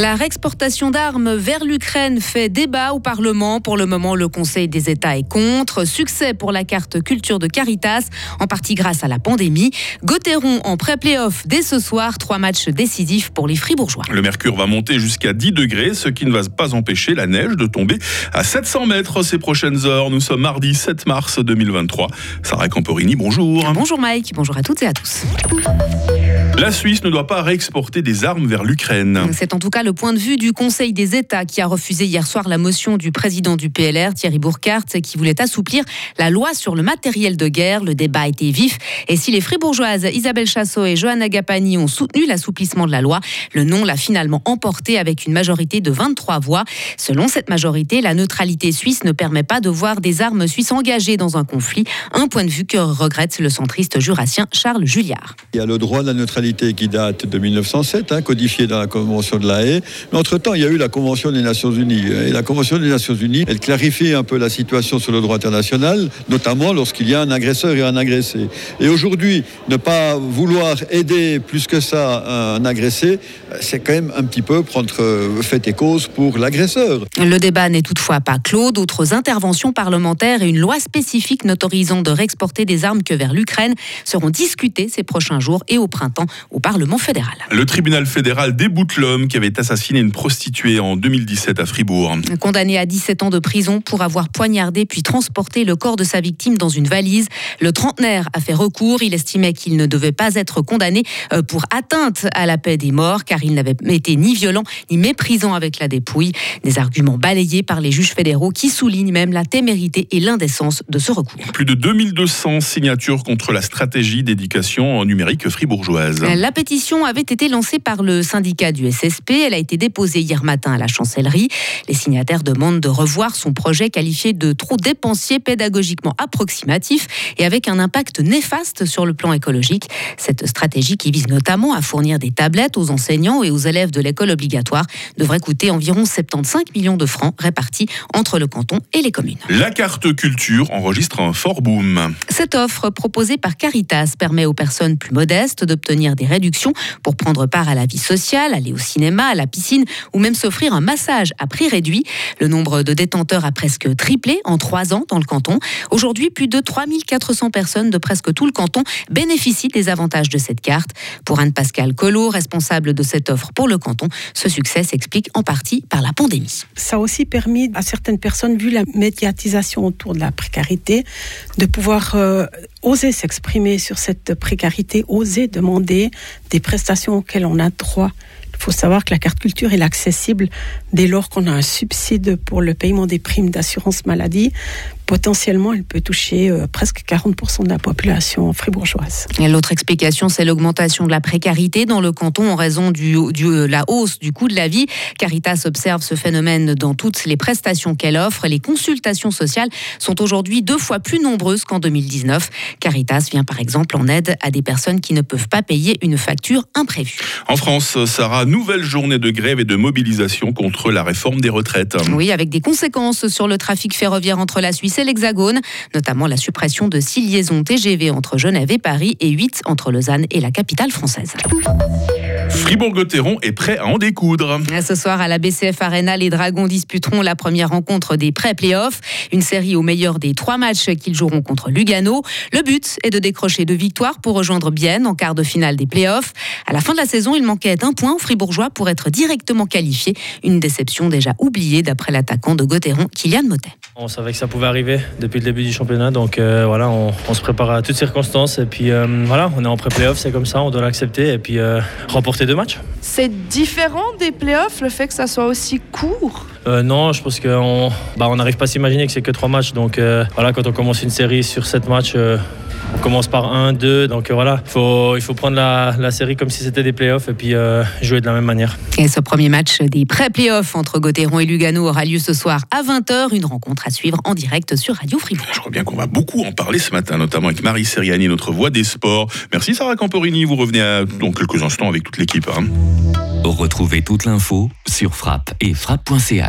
La réexportation d'armes vers l'Ukraine fait débat au Parlement. Pour le moment, le Conseil des États est contre. Succès pour la carte culture de Caritas, en partie grâce à la pandémie. Gauthieron en pré-playoff dès ce soir. Trois matchs décisifs pour les Fribourgeois. Le mercure va monter jusqu'à 10 degrés, ce qui ne va pas empêcher la neige de tomber à 700 mètres ces prochaines heures. Nous sommes mardi 7 mars 2023. Sarah Camporini, bonjour. Bonjour Mike, bonjour à toutes et à tous. La Suisse ne doit pas réexporter des armes vers l'Ukraine. C'est en tout cas le point de vue du Conseil des États qui a refusé hier soir la motion du président du PLR, Thierry Burkhardt, qui voulait assouplir la loi sur le matériel de guerre. Le débat été vif. Et si les fribourgeoises Isabelle Chassot et Johanna Gapani ont soutenu l'assouplissement de la loi, le non l'a finalement emporté avec une majorité de 23 voix. Selon cette majorité, la neutralité suisse ne permet pas de voir des armes suisses engagées dans un conflit. Un point de vue que regrette le centriste jurassien Charles Julliard. Il y a le droit de la neutralité qui date de 1907, hein, codifié dans la Convention de la Haye. Mais entre-temps, il y a eu la Convention des Nations Unies. Et la Convention des Nations Unies, elle clarifie un peu la situation sur le droit international, notamment lorsqu'il y a un agresseur et un agressé. Et aujourd'hui, ne pas vouloir aider plus que ça un agressé, c'est quand même un petit peu prendre fait et cause pour l'agresseur. Le débat n'est toutefois pas clos. D'autres interventions parlementaires et une loi spécifique n'autorisant de réexporter des armes que vers l'Ukraine seront discutées ces prochains jours et au printemps au Parlement fédéral. Le tribunal fédéral déboute l'homme qui avait assassiné une prostituée en 2017 à Fribourg. Condamné à 17 ans de prison pour avoir poignardé puis transporté le corps de sa victime dans une valise, le trentenaire a fait recours. Il estimait qu'il ne devait pas être condamné euh, pour atteinte à la paix des morts car il n'avait été ni violent ni méprisant avec la dépouille. Des arguments balayés par les juges fédéraux qui soulignent même la témérité et l'indécence de ce recours. Plus de 2200 signatures contre la stratégie d'éducation numérique fribourgeoise. La pétition avait été lancée par le syndicat du SSP. Elle a été déposée hier matin à la chancellerie. Les signataires demandent de revoir son projet qualifié de trop dépensier, pédagogiquement approximatif et avec un impact néfaste sur le plan écologique. Cette stratégie qui vise notamment à fournir des tablettes aux enseignants et aux élèves de l'école obligatoire devrait coûter environ 75 millions de francs répartis entre le canton et les communes. La carte culture enregistre un fort boom. Cette offre proposée par Caritas permet aux personnes plus modestes d'obtenir des réductions pour prendre part à la vie sociale, aller au cinéma, à la piscine ou même s'offrir un massage à prix réduit. Le nombre de détenteurs a presque triplé en trois ans dans le canton. Aujourd'hui, plus de 3400 personnes de presque tout le canton bénéficient des avantages de cette carte. Pour Anne-Pascal Collot, responsable de cette offre pour le canton, ce succès s'explique en partie par la pandémie. Ça a aussi permis à certaines personnes, vu la médiatisation autour de la précarité, de pouvoir euh, oser s'exprimer sur cette précarité, oser demander des prestations auxquelles on a droit. Il faut savoir que la carte culture est accessible dès lors qu'on a un subside pour le paiement des primes d'assurance maladie potentiellement, elle peut toucher euh, presque 40% de la population fribourgeoise. L'autre explication, c'est l'augmentation de la précarité dans le canton en raison de euh, la hausse du coût de la vie. Caritas observe ce phénomène dans toutes les prestations qu'elle offre. Les consultations sociales sont aujourd'hui deux fois plus nombreuses qu'en 2019. Caritas vient par exemple en aide à des personnes qui ne peuvent pas payer une facture imprévue. En France, Sarah, nouvelle journée de grève et de mobilisation contre la réforme des retraites. Oui, avec des conséquences sur le trafic ferroviaire entre la Suisse l'Hexagone, notamment la suppression de six liaisons TGV entre Genève et Paris et 8 entre Lausanne et la capitale française. Fribourg-Gotteron est prêt à en découdre. Ce soir à la BCF Arena, les Dragons disputeront la première rencontre des pré-playoffs, une série au meilleur des trois matchs qu'ils joueront contre Lugano. Le but est de décrocher deux victoires pour rejoindre Bienne en quart de finale des playoffs. À la fin de la saison, il manquait un point aux Fribourgeois pour être directement qualifié. Une déception déjà oubliée d'après l'attaquant de Gotteron, Kylian Motet. On savait que ça pouvait arriver depuis le début du championnat, donc euh, voilà, on, se prépare à toutes circonstances et puis euh, voilà, on est en pré-playoff, c'est comme ça, on doit l'accepter et puis euh, remporter deux matchs. C'est différent des playoffs, le fait que ça soit aussi court Non, je pense qu'on bah, n'arrive pas à s'imaginer que c'est que trois matchs, donc voilà, quand on commence une série sur sept matchs, on commence par 1, 2, donc euh, voilà, faut, il faut prendre la, série comme si c'était des playoffs et puis euh, jouer de la même manière. Et ce premier match des pré-playoffs entre Gauthieron et Lugano aura lieu ce soir à 20h, une rencontre à suivre en direct sur Radio Fribourg. Je crois bien qu'on va beaucoup en parler ce matin, notamment avec Marie Seriani, notre voix des sports. Merci Sarah Camporini, vous revenez dans quelques instants avec toute l'équipe. Hein. Retrouvez toute l'info sur frappe et frappe.ch.